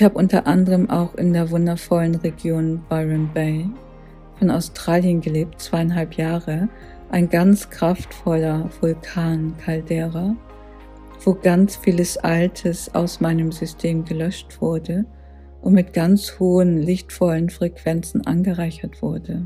Ich habe unter anderem auch in der wundervollen Region Byron Bay von Australien gelebt, zweieinhalb Jahre, ein ganz kraftvoller Vulkan Caldera, wo ganz vieles Altes aus meinem System gelöscht wurde und mit ganz hohen lichtvollen Frequenzen angereichert wurde.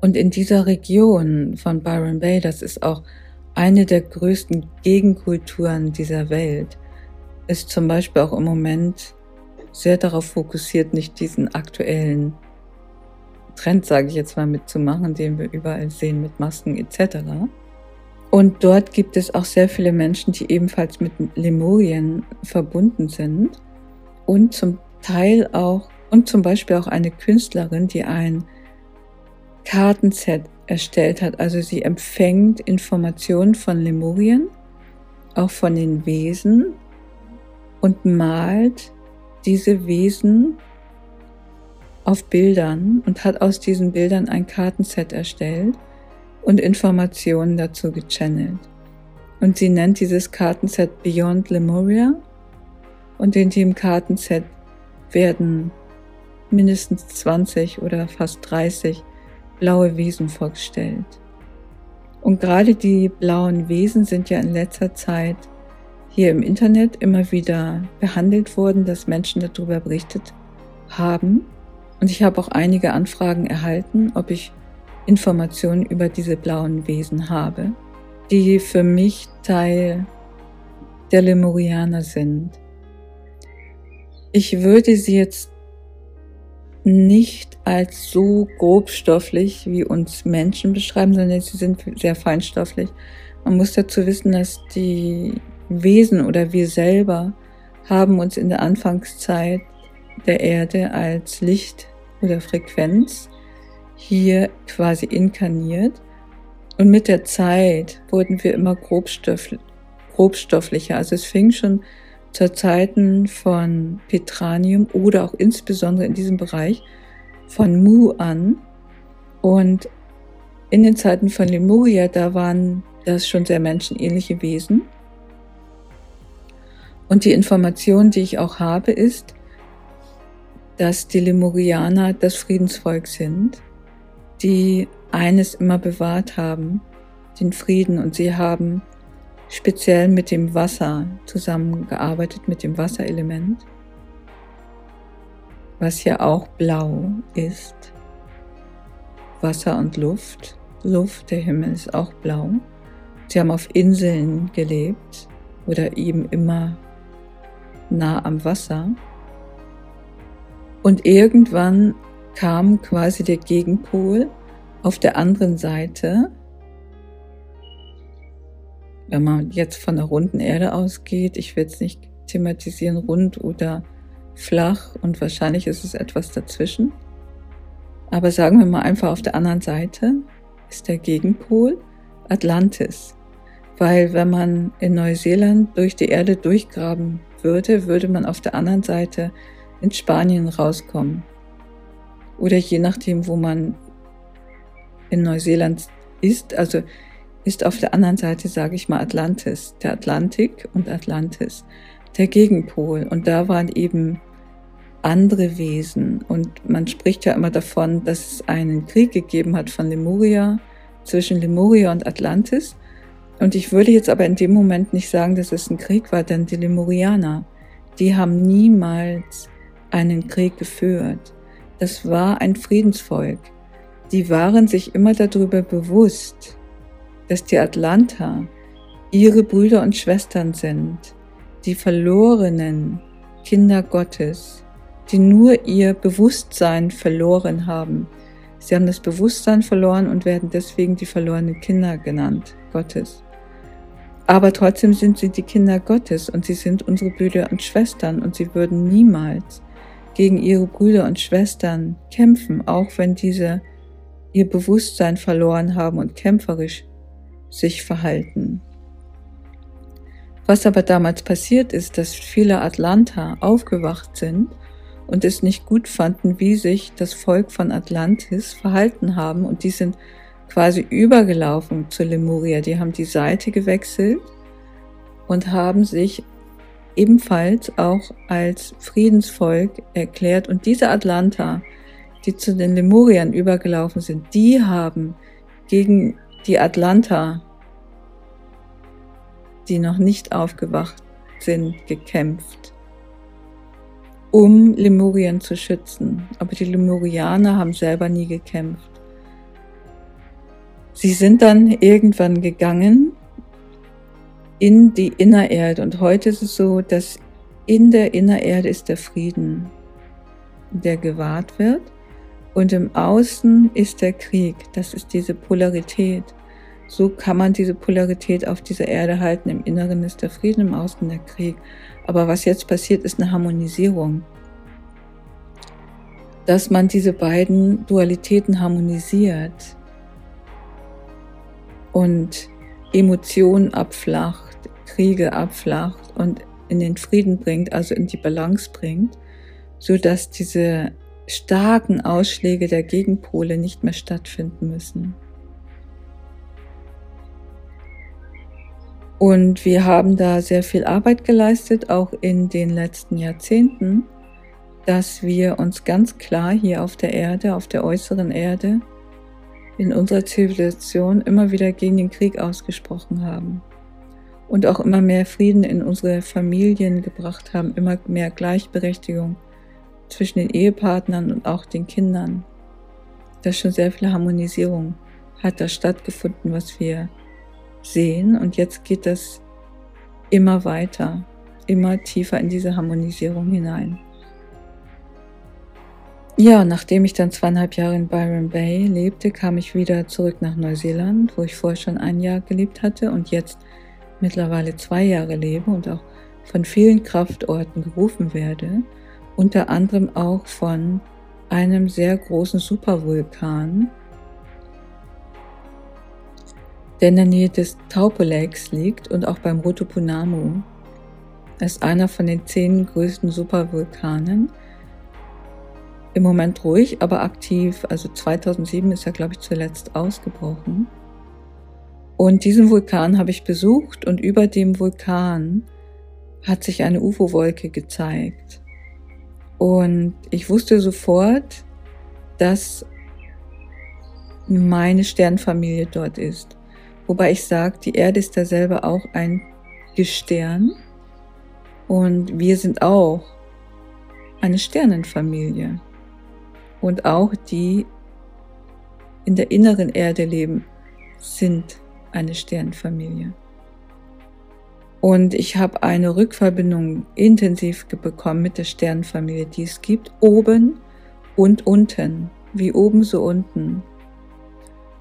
Und in dieser Region von Byron Bay, das ist auch eine der größten Gegenkulturen dieser Welt, ist zum Beispiel auch im Moment sehr darauf fokussiert, nicht diesen aktuellen Trend, sage ich jetzt mal, mitzumachen, den wir überall sehen mit Masken etc. Und dort gibt es auch sehr viele Menschen, die ebenfalls mit Lemurien verbunden sind und zum Teil auch, und zum Beispiel auch eine Künstlerin, die ein Kartenset erstellt hat. Also sie empfängt Informationen von Lemurien, auch von den Wesen und malt diese Wesen auf Bildern und hat aus diesen Bildern ein Kartenset erstellt und Informationen dazu gechannelt. Und sie nennt dieses Kartenset Beyond Lemuria und in dem Kartenset werden mindestens 20 oder fast 30 blaue Wesen vorgestellt. Und gerade die blauen Wesen sind ja in letzter Zeit hier im Internet immer wieder behandelt worden, dass Menschen darüber berichtet haben. Und ich habe auch einige Anfragen erhalten, ob ich Informationen über diese blauen Wesen habe, die für mich Teil der Lemurianer sind. Ich würde sie jetzt nicht als so grobstofflich wie uns Menschen beschreiben, sondern sie sind sehr feinstofflich. Man muss dazu wissen, dass die Wesen oder wir selber haben uns in der Anfangszeit der Erde als Licht oder Frequenz hier quasi inkarniert. Und mit der Zeit wurden wir immer grobstoff, grobstofflicher. Also es fing schon zur Zeiten von Petranium oder auch insbesondere in diesem Bereich von Mu an. Und in den Zeiten von Lemuria, da waren das schon sehr menschenähnliche Wesen. Und die Information, die ich auch habe, ist, dass die Lemurianer das Friedensvolk sind, die eines immer bewahrt haben, den Frieden. Und sie haben speziell mit dem Wasser zusammengearbeitet, mit dem Wasserelement, was ja auch blau ist. Wasser und Luft. Luft, der Himmel ist auch blau. Sie haben auf Inseln gelebt oder eben immer nah am Wasser. Und irgendwann kam quasi der Gegenpol auf der anderen Seite wenn man jetzt von der runden Erde ausgeht, ich will jetzt nicht thematisieren rund oder flach und wahrscheinlich ist es etwas dazwischen. Aber sagen wir mal einfach auf der anderen Seite ist der Gegenpol Atlantis. Weil wenn man in Neuseeland durch die Erde durchgraben würde, würde man auf der anderen Seite in Spanien rauskommen. Oder je nachdem, wo man in Neuseeland ist. Also ist auf der anderen Seite, sage ich mal, Atlantis, der Atlantik und Atlantis, der Gegenpol. Und da waren eben andere Wesen. Und man spricht ja immer davon, dass es einen Krieg gegeben hat von Lemuria, zwischen Lemuria und Atlantis. Und ich würde jetzt aber in dem Moment nicht sagen, dass es ein Krieg war, denn die Lemurianer, die haben niemals einen Krieg geführt. Das war ein Friedensvolk. Die waren sich immer darüber bewusst, dass die Atlanta ihre Brüder und Schwestern sind, die verlorenen Kinder Gottes, die nur ihr Bewusstsein verloren haben. Sie haben das Bewusstsein verloren und werden deswegen die verlorenen Kinder genannt, Gottes. Aber trotzdem sind sie die Kinder Gottes und sie sind unsere Brüder und Schwestern und sie würden niemals gegen ihre Brüder und Schwestern kämpfen, auch wenn diese ihr Bewusstsein verloren haben und kämpferisch sich verhalten. Was aber damals passiert ist, dass viele Atlanta aufgewacht sind und es nicht gut fanden, wie sich das Volk von Atlantis verhalten haben und die sind quasi übergelaufen zu Lemuria. Die haben die Seite gewechselt und haben sich ebenfalls auch als Friedensvolk erklärt. Und diese Atlanta, die zu den Lemuriern übergelaufen sind, die haben gegen die Atlanta, die noch nicht aufgewacht sind, gekämpft, um Lemurien zu schützen. Aber die Lemurianer haben selber nie gekämpft. Sie sind dann irgendwann gegangen in die Innererde und heute ist es so, dass in der Innererde ist der Frieden, der gewahrt wird und im Außen ist der Krieg. Das ist diese Polarität. So kann man diese Polarität auf dieser Erde halten. Im Inneren ist der Frieden, im Außen der Krieg. Aber was jetzt passiert, ist eine Harmonisierung. Dass man diese beiden Dualitäten harmonisiert und Emotionen abflacht, Kriege abflacht und in den Frieden bringt, also in die Balance bringt, so dass diese starken Ausschläge der Gegenpole nicht mehr stattfinden müssen. Und wir haben da sehr viel Arbeit geleistet, auch in den letzten Jahrzehnten, dass wir uns ganz klar hier auf der Erde, auf der äußeren Erde, in unserer Zivilisation immer wieder gegen den Krieg ausgesprochen haben und auch immer mehr Frieden in unsere Familien gebracht haben, immer mehr Gleichberechtigung zwischen den Ehepartnern und auch den Kindern. Da schon sehr viel Harmonisierung hat da stattgefunden, was wir sehen. Und jetzt geht das immer weiter, immer tiefer in diese Harmonisierung hinein. Ja, nachdem ich dann zweieinhalb Jahre in Byron Bay lebte, kam ich wieder zurück nach Neuseeland, wo ich vorher schon ein Jahr gelebt hatte und jetzt mittlerweile zwei Jahre lebe und auch von vielen Kraftorten gerufen werde unter anderem auch von einem sehr großen Supervulkan, der in der Nähe des Taupo Lakes liegt und auch beim Rotopunamu. Er ist einer von den zehn größten Supervulkanen. Im Moment ruhig, aber aktiv. Also 2007 ist er, glaube ich, zuletzt ausgebrochen. Und diesen Vulkan habe ich besucht und über dem Vulkan hat sich eine UFO-Wolke gezeigt. Und ich wusste sofort, dass meine Sternfamilie dort ist. Wobei ich sage, die Erde ist da selber auch ein Gestern und wir sind auch eine Sternenfamilie. Und auch die in der inneren Erde leben, sind eine Sternfamilie. Und ich habe eine Rückverbindung intensiv bekommen mit der Sternenfamilie, die es gibt, oben und unten, wie oben so unten.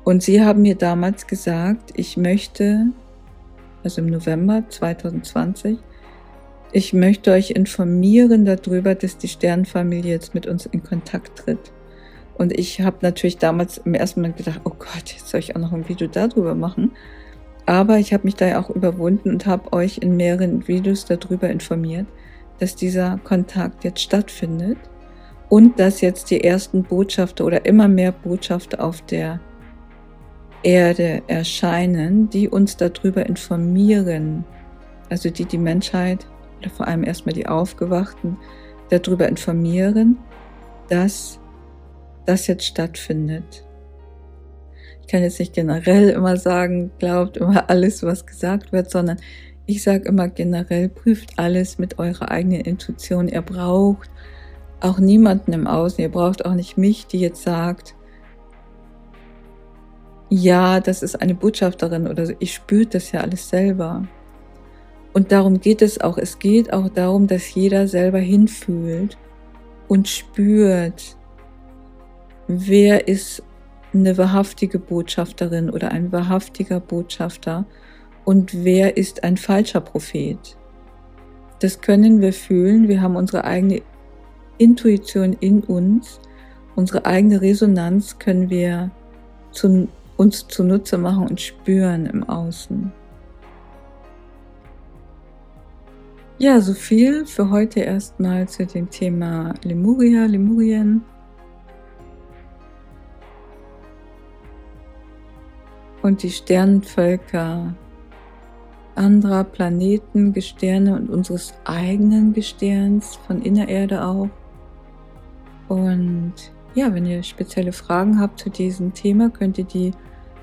Und sie haben mir damals gesagt, ich möchte, also im November 2020, ich möchte euch informieren darüber, dass die Sternenfamilie jetzt mit uns in Kontakt tritt. Und ich habe natürlich damals im ersten Moment gedacht, oh Gott, jetzt soll ich auch noch ein Video darüber machen. Aber ich habe mich da ja auch überwunden und habe euch in mehreren Videos darüber informiert, dass dieser Kontakt jetzt stattfindet und dass jetzt die ersten Botschafter oder immer mehr Botschafter auf der Erde erscheinen, die uns darüber informieren, also die die Menschheit oder vor allem erstmal die Aufgewachten darüber informieren, dass das jetzt stattfindet ich kann jetzt nicht generell immer sagen, glaubt immer alles, was gesagt wird, sondern ich sage immer generell, prüft alles mit eurer eigenen Intuition. Ihr braucht auch niemanden im Außen, ihr braucht auch nicht mich, die jetzt sagt, ja, das ist eine Botschafterin oder so. Ich spüre das ja alles selber. Und darum geht es auch. Es geht auch darum, dass jeder selber hinfühlt und spürt, wer ist eine wahrhaftige Botschafterin oder ein wahrhaftiger Botschafter und wer ist ein falscher Prophet. Das können wir fühlen. Wir haben unsere eigene Intuition in uns, unsere eigene Resonanz können wir zu, uns zunutze machen und spüren im Außen. Ja, so viel für heute erstmal zu dem Thema Lemuria, Lemurien. und die Sternenvölker anderer Planeten, Gestirne und unseres eigenen Gestirns, von Innererde auch. Und ja, wenn ihr spezielle Fragen habt zu diesem Thema, könnt ihr die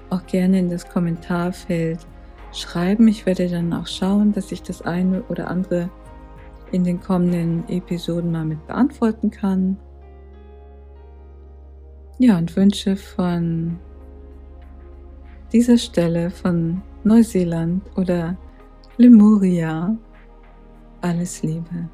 auch gerne in das Kommentarfeld schreiben. Ich werde dann auch schauen, dass ich das eine oder andere in den kommenden Episoden mal mit beantworten kann. Ja, und wünsche von dieser Stelle von Neuseeland oder Lemuria alles Liebe.